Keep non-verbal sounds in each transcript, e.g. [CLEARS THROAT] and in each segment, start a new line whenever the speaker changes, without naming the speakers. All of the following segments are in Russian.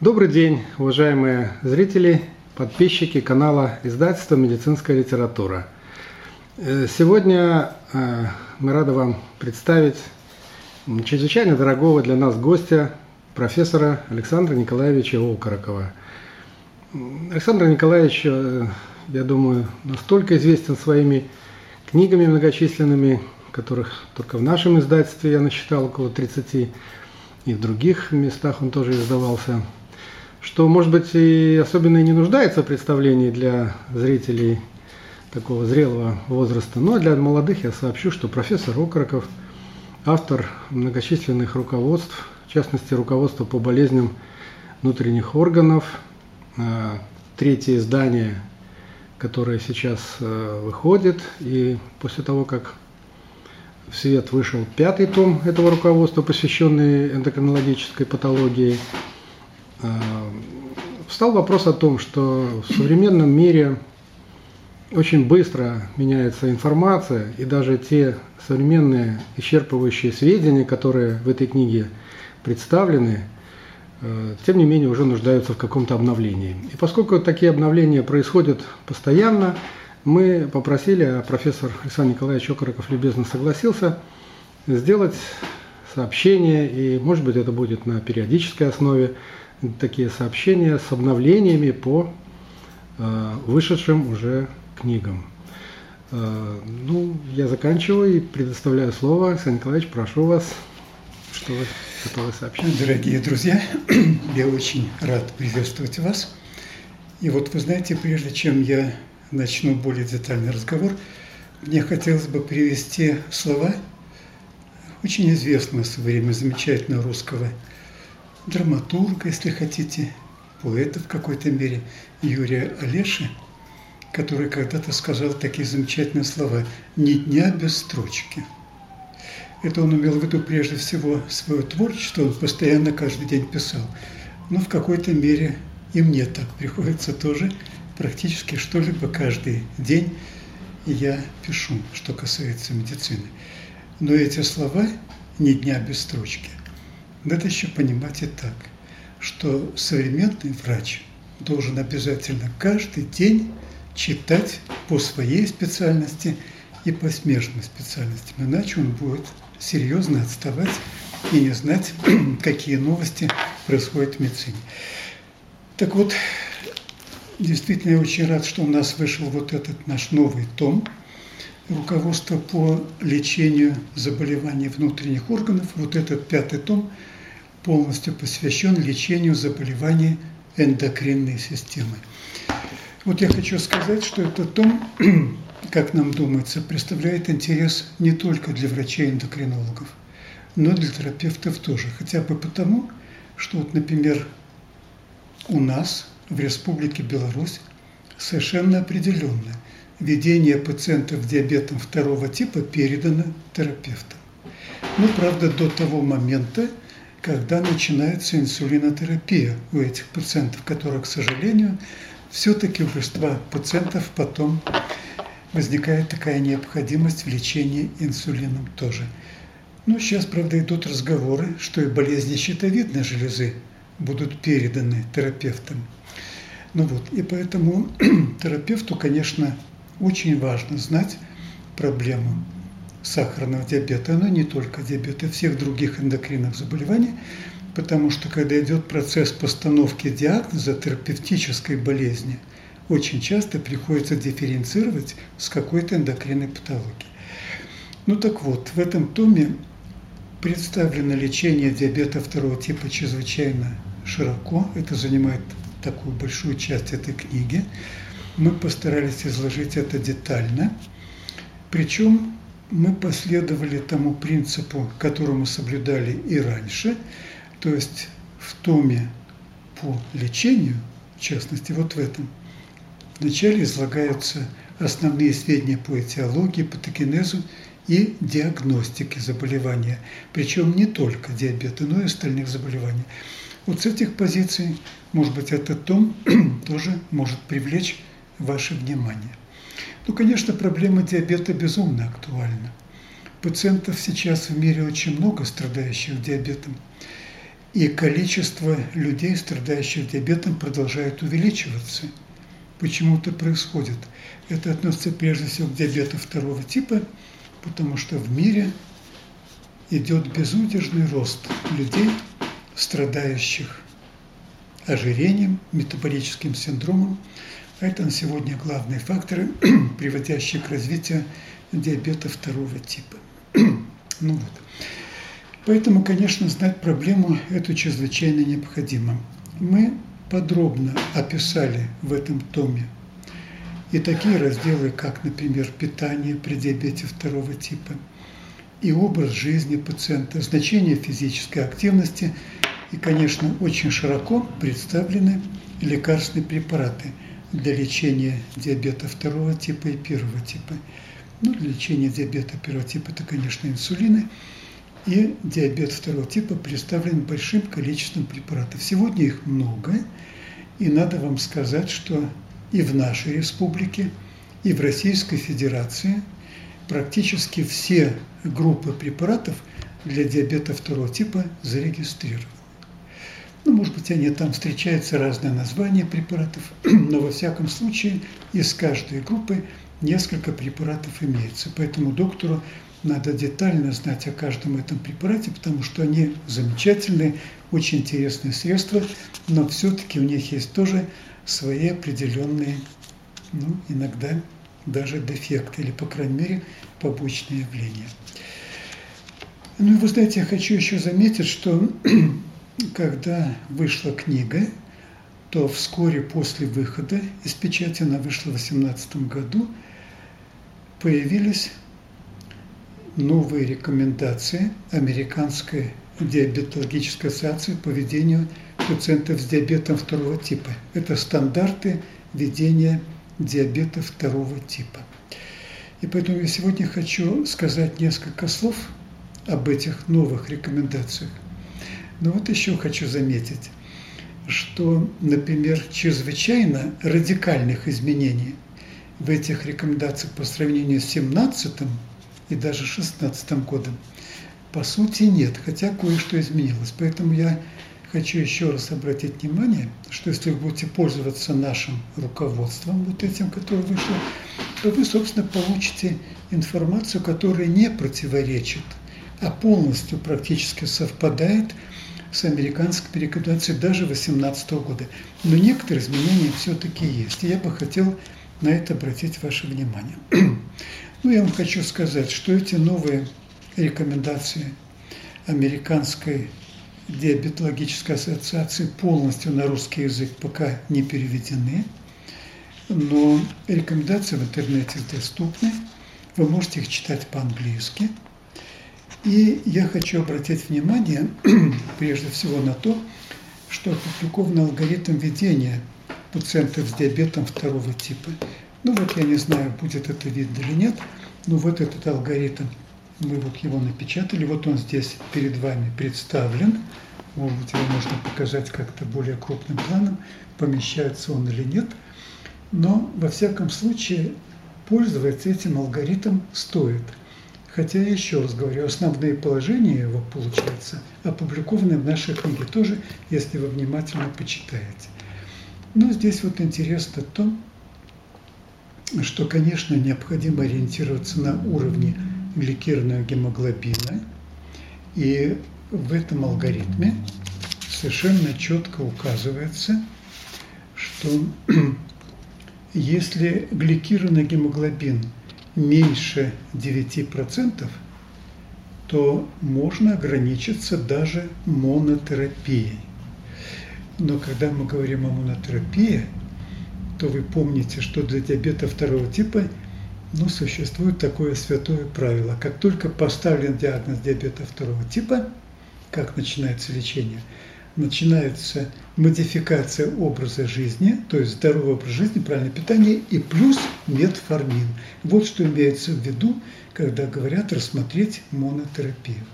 Добрый день, уважаемые зрители, подписчики канала издательства «Медицинская литература». Э, сегодня э, мы рады вам представить чрезвычайно дорогого для нас гостя, профессора Александра Николаевича Окорокова. Александр Николаевич, э, я думаю, настолько известен своими книгами многочисленными, которых только в нашем издательстве я насчитал около 30, и в других местах он тоже издавался, что, может быть, и особенно и не нуждается в представлении для зрителей такого зрелого возраста. Но для молодых я сообщу, что профессор Окороков, автор многочисленных руководств, в частности, руководство по болезням внутренних органов, э, третье издание которая сейчас э, выходит. И после того, как в свет вышел пятый том этого руководства, посвященный эндокринологической патологии, встал вопрос о том, что в современном мире очень быстро меняется информация, и даже те современные исчерпывающие сведения, которые в этой книге представлены, Э, тем не менее уже нуждаются в каком-то обновлении. И поскольку такие обновления происходят постоянно, мы попросили, а профессор Александр Николаевич Окороков любезно согласился, сделать сообщения, и может быть это будет на периодической основе, такие сообщения с обновлениями по э, вышедшим уже книгам. Э, ну, я заканчиваю и предоставляю слово. Александр Николаевич, прошу вас, что вы готовы сообщить.
Дорогие друзья, [CLEARS THROAT] я очень рад приветствовать вас. И вот вы знаете, прежде чем я начну более детальный разговор, мне хотелось бы привести слова очень известного в свое время замечательного русского драматурга, если хотите, поэта в какой-то мере, Юрия Олеши, который когда-то сказал такие замечательные слова «Ни дня без строчки». Это он имел в виду прежде всего свое творчество, он постоянно каждый день писал. Но в какой-то мере и мне так приходится тоже практически что-либо каждый день я пишу, что касается медицины. Но эти слова «ни дня без строчки» надо еще понимать и так, что современный врач должен обязательно каждый день читать по своей специальности и по смежным специальностям, иначе он будет серьезно отставать и не знать, [CLEARS THROAT] какие новости происходят в медицине. Так вот, действительно, я очень рад, что у нас вышел вот этот наш новый том руководство по лечению заболеваний внутренних органов. Вот этот пятый том полностью посвящен лечению заболеваний эндокринной системы. Вот я хочу сказать, что этот том [CLEARS THROAT] как нам думается, представляет интерес не только для врачей-эндокринологов, но и для терапевтов тоже. Хотя бы потому, что, вот, например, у нас в Республике Беларусь совершенно определенно ведение пациентов с диабетом второго типа передано терапевтам. Ну, правда, до того момента, когда начинается инсулинотерапия у этих пациентов, которая, к сожалению, все-таки у большинства пациентов потом возникает такая необходимость в лечении инсулином тоже. Ну, сейчас, правда, идут разговоры, что и болезни щитовидной железы будут переданы терапевтам. Ну вот, и поэтому [CLEARS THROAT] терапевту, конечно, очень важно знать проблему сахарного диабета, но не только диабета, всех других эндокринных заболеваний, потому что когда идет процесс постановки диагноза терапевтической болезни – очень часто приходится дифференцировать с какой-то эндокринной патологией. Ну так вот, в этом томе представлено лечение диабета второго типа чрезвычайно широко. Это занимает такую большую часть этой книги. Мы постарались изложить это детально. Причем мы последовали тому принципу, которому соблюдали и раньше, то есть в томе по лечению, в частности, вот в этом – Вначале излагаются основные сведения по этиологии, патогенезу и диагностике заболевания, причем не только диабета, но и остальных заболеваний. Вот с этих позиций, может быть, этот том [CLEARS THROAT] тоже может привлечь ваше внимание. Ну, конечно, проблема диабета безумно актуальна. Пациентов сейчас в мире очень много, страдающих диабетом. И количество людей, страдающих диабетом, продолжает увеличиваться. Почему это происходит? Это относится прежде всего к диабету второго типа, потому что в мире идет безудержный рост людей, страдающих ожирением, метаболическим синдромом. Это на сегодня главные факторы, [CLEARS THROAT] приводящие к развитию диабета второго типа. [CLEARS THROAT] ну вот. Поэтому, конечно, знать проблему эту чрезвычайно необходимо. Мы подробно описали в этом томе и такие разделы, как, например, питание при диабете второго типа, и образ жизни пациента, значение физической активности и, конечно, очень широко представлены лекарственные препараты для лечения диабета второго типа и первого типа. Ну, для лечения диабета первого типа это, конечно, инсулины. И диабет второго типа представлен большим количеством препаратов. Сегодня их много, и надо вам сказать, что и в нашей республике, и в Российской Федерации практически все группы препаратов для диабета второго типа зарегистрированы. Ну, может быть, они там встречаются разные названия препаратов, [CLEARS THROAT] но во всяком случае из каждой группы несколько препаратов имеется. Поэтому доктору надо детально знать о каждом этом препарате, потому что они замечательные, очень интересные средства, но все-таки у них есть тоже свои определенные, ну, иногда даже дефекты, или, по крайней мере, побочные явления. Ну и вы знаете, я хочу еще заметить, что [CLEARS THROAT] когда вышла книга, то вскоре после выхода из печати, она вышла в 2018 году, появились новые рекомендации Американской диабетологической ассоциации по ведению пациентов с диабетом второго типа. Это стандарты ведения диабета второго типа. И поэтому я сегодня хочу сказать несколько слов об этих новых рекомендациях. Но вот еще хочу заметить, что, например, чрезвычайно радикальных изменений в этих рекомендациях по сравнению с 17 и даже 16 годом по сути нет, хотя кое-что изменилось. Поэтому я хочу еще раз обратить внимание, что если вы будете пользоваться нашим руководством, вот этим, которое вышло, то вы, собственно, получите информацию, которая не противоречит, а полностью практически совпадает с американской рекомендацией даже 2018 года. Но некоторые изменения все-таки есть. И я бы хотел на это обратить ваше внимание. [CLEARS THROAT] Ну, я вам хочу сказать, что эти новые рекомендации Американской диабетологической ассоциации полностью на русский язык пока не переведены, но рекомендации в интернете доступны, вы можете их читать по-английски. И я хочу обратить внимание [CLEARS THROAT] прежде всего на то, что опубликован алгоритм ведения пациентов с диабетом второго типа. Ну вот я не знаю, будет это видно или нет, но вот этот алгоритм – мы вот его напечатали, вот он здесь перед вами представлен. Может быть, его можно показать как-то более крупным планом, помещается он или нет. Но, во всяком случае, пользоваться этим алгоритмом стоит. Хотя, еще раз говорю, основные положения его, получается, опубликованы в нашей книге тоже, если вы внимательно почитаете. Но здесь вот интересно то, что, конечно, необходимо ориентироваться на уровне гликированного гемоглобина. И в этом алгоритме совершенно четко указывается, что [CLEARS THROAT] если гликированный гемоглобин меньше 9%, то можно ограничиться даже монотерапией. Но когда мы говорим о монотерапии, то вы помните, что для диабета второго типа – но существует такое святое правило. Как только поставлен диагноз диабета второго типа, как начинается лечение, начинается модификация образа жизни, то есть здоровый образ жизни, правильное питание и плюс метформин. Вот что имеется в виду, когда говорят рассмотреть монотерапию.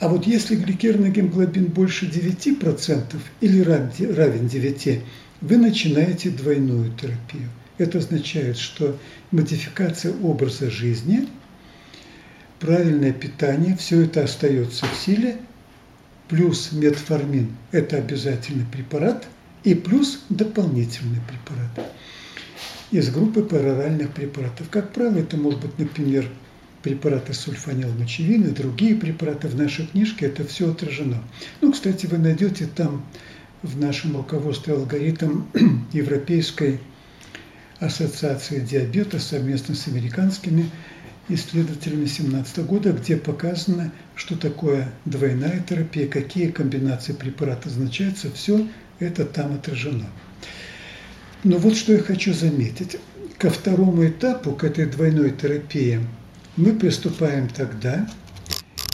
А вот если гликированный гемоглобин больше 9% или равен 9, вы начинаете двойную терапию. Это означает, что модификация образа жизни, правильное питание, все это остается в силе, плюс метформин – это обязательный препарат, и плюс дополнительный препарат из группы параллельных препаратов. Как правило, это может быть, например, препараты сульфанилмочевины, другие препараты в нашей книжке, это все отражено. Ну, кстати, вы найдете там в нашем руководстве алгоритм [CLEARS THROAT] Европейской ассоциации диабета совместно с американскими исследователями 2017 года, где показано, что такое двойная терапия, какие комбинации препаратов назначаются, все это там отражено. Но вот что я хочу заметить. Ко второму этапу, к этой двойной терапии, мы приступаем тогда,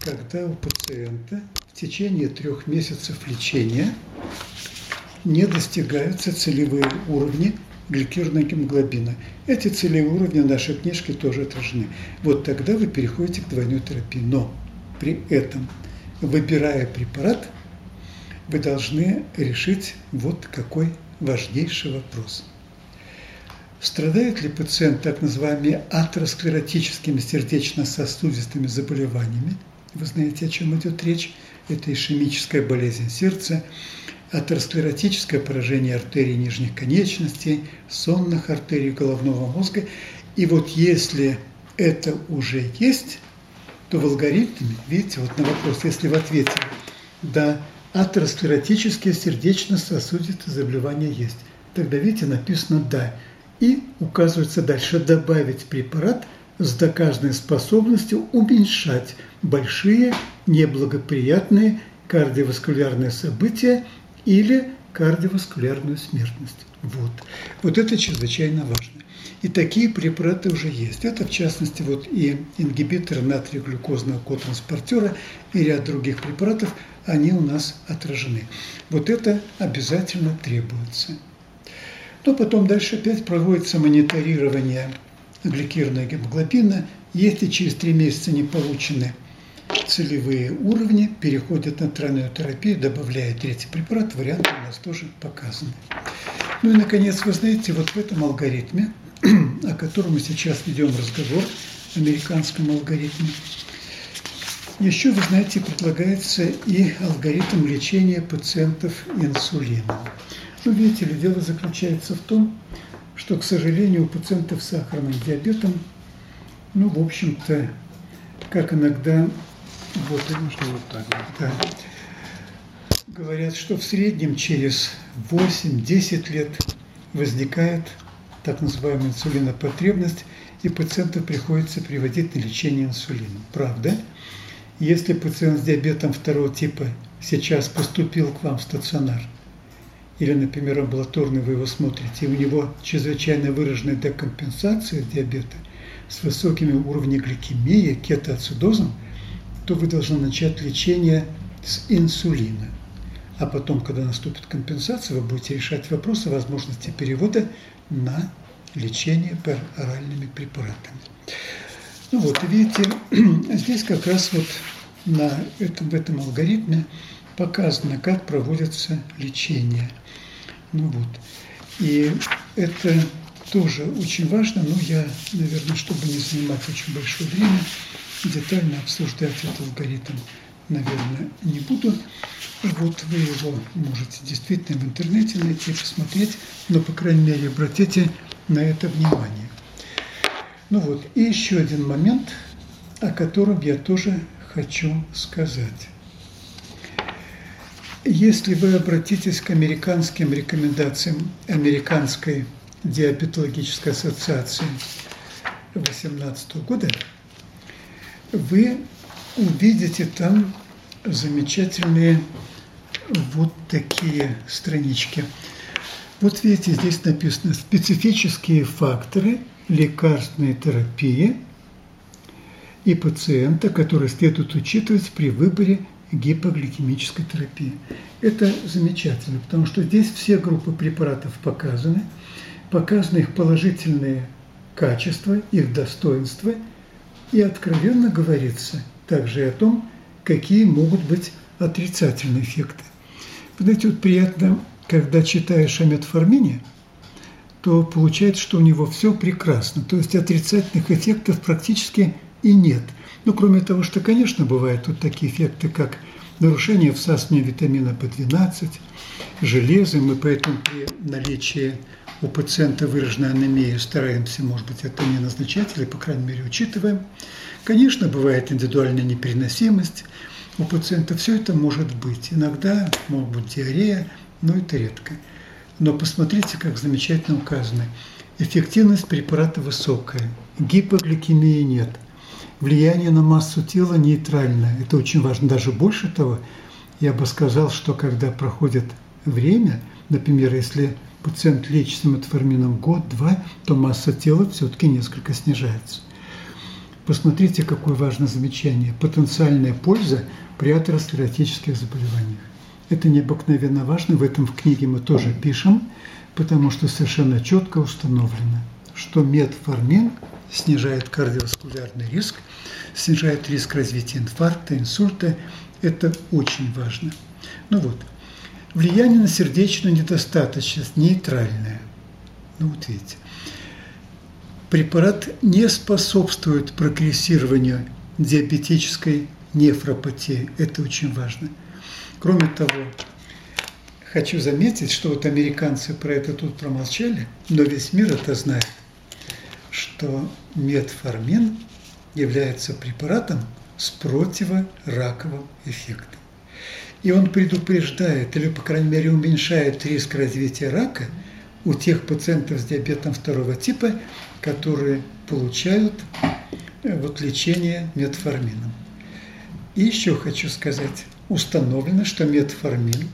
когда у пациента в течение трех месяцев лечения не достигаются целевые уровни гликированного гемоглобина. Эти целевые уровни в нашей книжке тоже отражены. Вот тогда вы переходите к двойной терапии. Но при этом, выбирая препарат, вы должны решить вот какой важнейший вопрос. Страдает ли пациент так называемыми атеросклеротическими сердечно-сосудистыми заболеваниями? Вы знаете, о чем идет речь? Это ишемическая болезнь сердца, атеросклеротическое поражение артерий нижних конечностей, сонных артерий головного мозга. И вот если это уже есть, то в алгоритме, видите, вот на вопрос, если в ответе «да», атеросклеротические сердечно-сосудистые заболевания есть, тогда, видите, написано «да». И указывается дальше добавить препарат с доказанной способностью уменьшать большие неблагоприятные кардиоваскулярные события или кардиоваскулярную смертность. Вот. Вот это чрезвычайно важно. И такие препараты уже есть. Это, в частности, вот и ингибиторы натрия-глюкозного котранспортера и ряд других препаратов, они у нас отражены. Вот это обязательно требуется. Но потом дальше опять проводится мониторирование гликированного гемоглобина. Если через три месяца не получены целевые уровни, переходят на тройную терапию, добавляя третий препарат, варианты у нас тоже показаны. Ну и, наконец, вы знаете, вот в этом алгоритме, [CLEARS THROAT] о котором мы сейчас ведем разговор, американском алгоритме, еще, вы знаете, предлагается и алгоритм лечения пациентов инсулином. Ну, видите ли, дело заключается в том, что, к сожалению, у пациентов с сахарным диабетом, ну, в общем-то, как иногда вот, нужно вот так. Да. Говорят, что в среднем через 8-10 лет возникает так называемая инсулинопотребность, и пациента приходится приводить на лечение инсулином. Правда? Если пациент с диабетом второго типа сейчас поступил к вам в стационар, или, например, амбулаторный вы его смотрите, и у него чрезвычайно выраженная декомпенсация диабета с высокими уровнями гликемии, кетоацидозом – то вы должны начать лечение с инсулина. А потом, когда наступит компенсация, вы будете решать вопросы возможности перевода на лечение оральными препаратами. Ну вот, видите, [CLEARS THROAT] здесь как раз вот на этом, в этом алгоритме показано, как проводится лечение. Ну вот. И это тоже очень важно, но я, наверное, чтобы не занимать очень большое время, детально обсуждать этот алгоритм, наверное, не буду. Вот вы его можете действительно в интернете найти, посмотреть, но, по крайней мере, обратите на это внимание. Ну вот, и еще один момент, о котором я тоже хочу сказать. Если вы обратитесь к американским рекомендациям Американской диабетологической ассоциации 2018 года, вы увидите там замечательные вот такие странички. Вот видите, здесь написано специфические факторы лекарственной терапии и пациента, которые следует учитывать при выборе гипогликемической терапии. Это замечательно, потому что здесь все группы препаратов показаны, показаны их положительные качества, их достоинства – и откровенно говорится также и о том, какие могут быть отрицательные эффекты. Вы знаете, вот приятно, когда читаешь о метформине, то получается, что у него все прекрасно. То есть отрицательных эффектов практически и нет. Ну, кроме того, что, конечно, бывают тут такие эффекты, как нарушение всасывания витамина В12, железом, и поэтому при наличии у пациента выраженной анемии стараемся, может быть, это не назначать, или, по крайней мере, учитываем. Конечно, бывает индивидуальная непереносимость у пациента, все это может быть. Иногда может быть диарея, но это редко. Но посмотрите, как замечательно указано. Эффективность препарата высокая, гипогликемии нет, влияние на массу тела нейтральное. Это очень важно. Даже больше того, я бы сказал, что когда проходит время, например, если пациент лечится метформином год-два, то масса тела все-таки несколько снижается. Посмотрите, какое важное замечание. Потенциальная польза при атеросклеротических заболеваниях. Это необыкновенно важно, в этом в книге мы тоже пишем, потому что совершенно четко установлено, что метформин снижает кардиоваскулярный риск, снижает риск развития инфаркта, инсульта. Это очень важно. Ну вот, влияние на сердечную недостаточность нейтральное. Ну вот видите. Препарат не способствует прогрессированию диабетической нефропатии. Это очень важно. Кроме того, хочу заметить, что вот американцы про это тут промолчали, но весь мир это знает, что метформин является препаратом с противораковым эффектом. И он предупреждает, или, по крайней мере, уменьшает риск развития рака у тех пациентов с диабетом второго типа, которые получают э, вот, лечение метформином. И еще хочу сказать, установлено, что метформин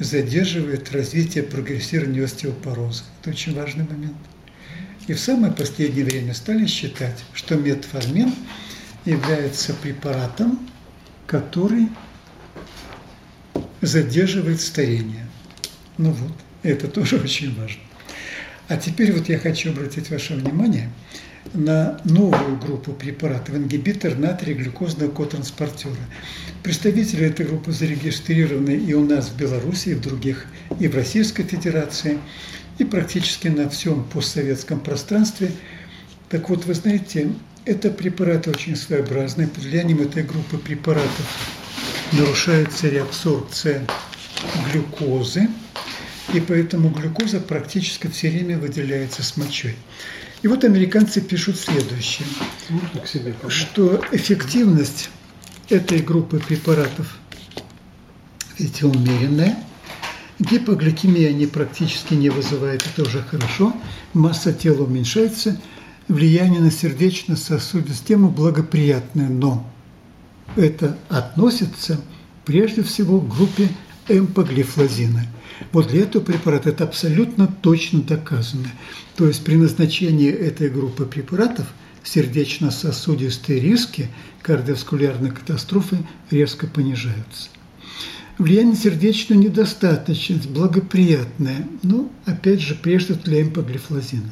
задерживает развитие прогрессирования остеопороза. Это очень важный момент. И в самое последнее время стали считать, что метформин является препаратом, который задерживает старение. Ну вот, это тоже [LAUGHS] очень важно. А теперь вот я хочу обратить ваше внимание на новую группу препаратов, ингибитор натрия глюкозного котранспортера. Представители этой группы зарегистрированы и у нас в Беларуси, и в других, и в Российской Федерации, и практически на всем постсоветском пространстве. Так вот, вы знаете, это препараты очень своеобразные. Под влиянием этой группы препаратов нарушается реабсорбция глюкозы, и поэтому глюкоза практически все время выделяется с мочой. И вот американцы пишут следующее, что эффективность этой группы препаратов, видите, умеренная, гипогликемия они практически не вызывает, это уже хорошо, масса тела уменьшается, влияние на сердечно-сосудистую систему благоприятное, но это относится прежде всего к группе эмпоглифлозина. Вот для этого препарата это абсолютно точно доказано. То есть при назначении этой группы препаратов сердечно-сосудистые риски кардиоваскулярной катастрофы резко понижаются. Влияние сердечную недостаточность благоприятное, ну, опять же, прежде для эмпоглифлозина.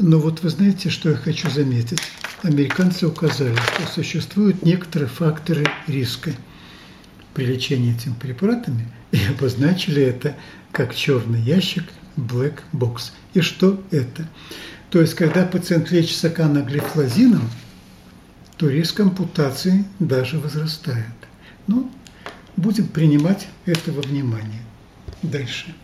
Но вот вы знаете, что я хочу заметить? Американцы указали, что существуют некоторые факторы риска при лечении этими препаратами и обозначили это как черный ящик black box. И что это? То есть, когда пациент лечится каноглифлозином, то риск ампутации даже возрастает. Ну, будем принимать это во внимание. Дальше.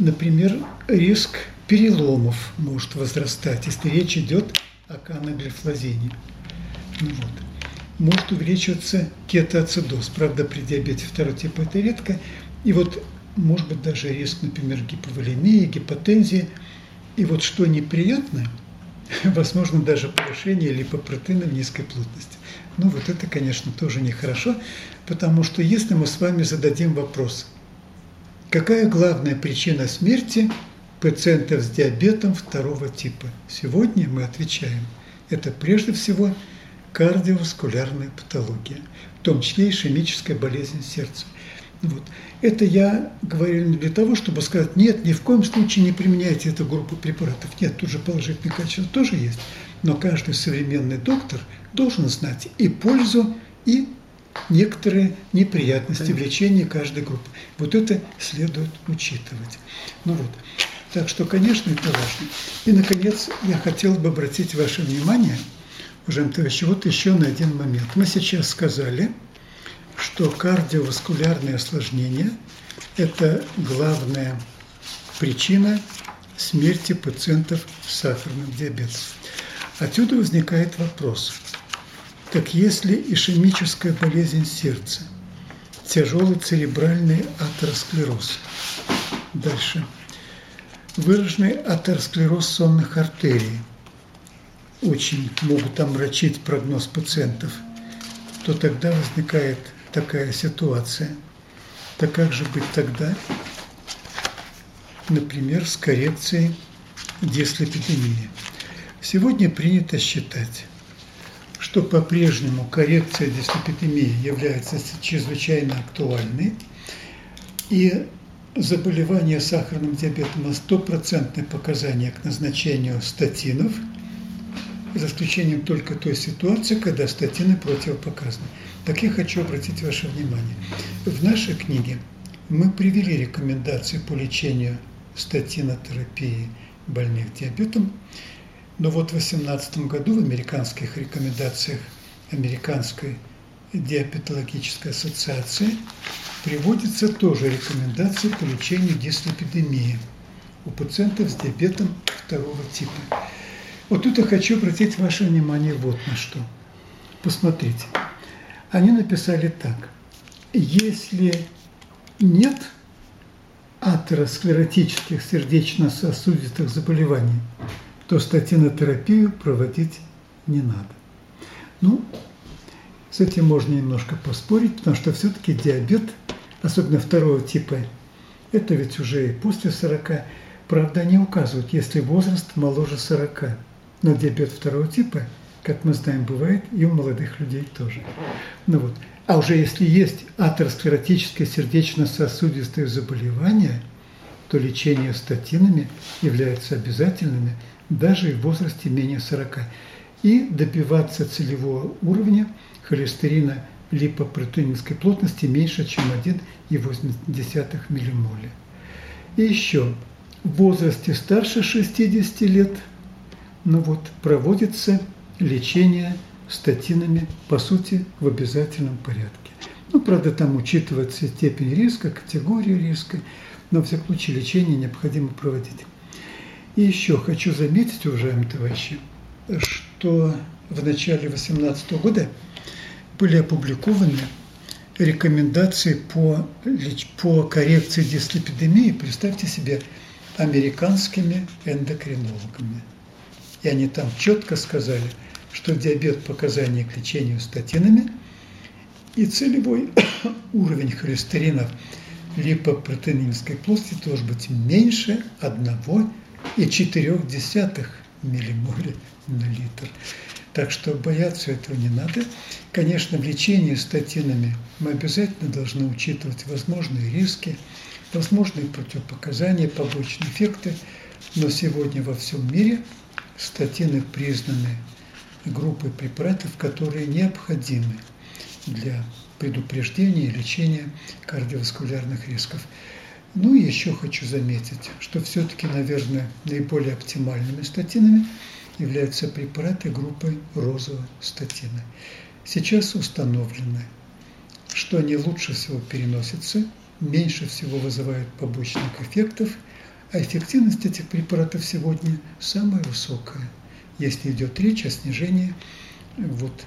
Например, риск переломов может возрастать, если речь идет о каноглифлозине. Ну вот. Может увеличиваться кетоацидоз. Правда, при диабете второго типа это редко. И вот может быть даже риск, например, гиповолемии, гипотензии. И вот что неприятно, [LAUGHS] возможно даже повышение липопротеина в низкой плотности. Ну вот это, конечно, тоже нехорошо, потому что если мы с вами зададим вопрос, какая главная причина смерти пациентов с диабетом второго типа. Сегодня мы отвечаем, это прежде всего кардиоваскулярная патология, в том числе ишемическая болезнь сердца. Вот. Это я говорю не для того, чтобы сказать, нет, ни в коем случае не применяйте эту группу препаратов. Нет, тут же положительные качества тоже есть. Но каждый современный доктор должен знать и пользу, и некоторые неприятности в лечении каждой группы. Вот это следует учитывать. Ну вот. Так что, конечно, это важно. И, наконец, я хотел бы обратить ваше внимание Уважаемые товарищи, вот еще на один момент. Мы сейчас сказали, что кардиоваскулярные осложнения – это главная причина смерти пациентов с сахарным диабетом. Отсюда возникает вопрос. Так если ишемическая болезнь сердца, тяжелый церебральный атеросклероз, дальше, выраженный атеросклероз сонных артерий, очень могут омрачить прогноз пациентов, то тогда возникает такая ситуация. Так как же быть тогда, например, с коррекцией дислепидемии? Сегодня принято считать, что по-прежнему коррекция дислепидемии является чрезвычайно актуальной, и заболевание сахарным диабетом на стопроцентное показание к назначению статинов – за исключением только той ситуации, когда статины противопоказаны. Так я хочу обратить ваше внимание. В нашей книге мы привели рекомендации по лечению статинотерапии больных диабетом, но вот в 2018 году в американских рекомендациях Американской диабетологической ассоциации приводится тоже рекомендации по лечению дислепидемии у пациентов с диабетом второго типа. Вот тут я хочу обратить ваше внимание вот на что. Посмотрите. Они написали так. Если нет атеросклеротических сердечно-сосудистых заболеваний, то статинотерапию проводить не надо. Ну, с этим можно немножко поспорить, потому что все-таки диабет, особенно второго типа, это ведь уже и после 40, правда, они указывают, если возраст моложе 40. Но диабет второго типа, как мы знаем, бывает и у молодых людей тоже. Ну вот. А уже если есть атеросклеротическое сердечно-сосудистое заболевание, то лечение статинами является обязательными даже в возрасте менее 40. И добиваться целевого уровня холестерина липопротеиновской плотности меньше, чем 1,8 миллимоля. И еще, в возрасте старше 60 лет – ну вот, проводится лечение статинами, по сути, в обязательном порядке. Ну, правда, там учитывается степень риска, категория риска, но, в всяком случае, лечение необходимо проводить. И еще хочу заметить, уважаемые товарищи, что в начале 2018 года были опубликованы рекомендации по, по коррекции дислепидемии, представьте себе, американскими эндокринологами. И они там четко сказали, что диабет показания к лечению статинами и целевой [COUGHS] уровень холестерина липопротеиновской плоти должен быть меньше 1,4 миллимоля на литр. Так что бояться этого не надо. Конечно, в лечении статинами мы обязательно должны учитывать возможные риски, возможные противопоказания, побочные эффекты. Но сегодня во всем мире – статины признаны группой препаратов, которые необходимы для предупреждения и лечения кардиоваскулярных рисков. Ну и еще хочу заметить, что все-таки, наверное, наиболее оптимальными статинами являются препараты группы розового статина. Сейчас установлено, что они лучше всего переносятся, меньше всего вызывают побочных эффектов – а эффективность этих препаратов сегодня самая высокая, если идет речь о снижении вот,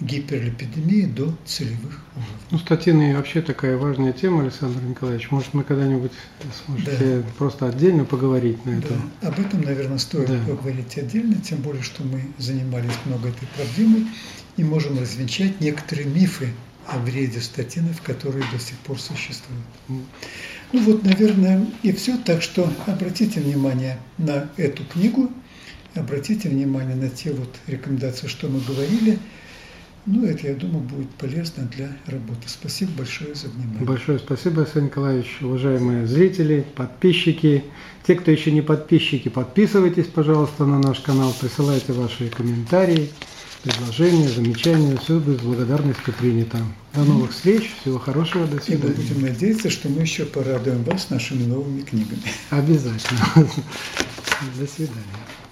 гиперлипидемии до целевых уровней.
Ну, статины вообще такая важная тема, Александр Николаевич. Может, мы когда-нибудь сможете да. просто отдельно поговорить на это?
Да. Об этом, наверное, стоит да. поговорить отдельно, тем более, что мы занимались много этой проблемой и можем развенчать некоторые мифы о вреде статинов, которые до сих пор существуют. Ну вот, наверное, и все. Так что обратите внимание на эту книгу, обратите внимание на те вот рекомендации, что мы говорили. Ну, это, я думаю, будет полезно для работы. Спасибо большое за внимание.
Большое спасибо, Александр Николаевич. Уважаемые зрители, подписчики, те, кто еще не подписчики, подписывайтесь, пожалуйста, на наш канал, присылайте ваши комментарии предложения, замечания, все будет с благодарностью принято. До новых встреч, всего хорошего, до свидания.
И будем надеяться, что мы еще порадуем вас нашими новыми книгами.
Обязательно. [LAUGHS] До свидания.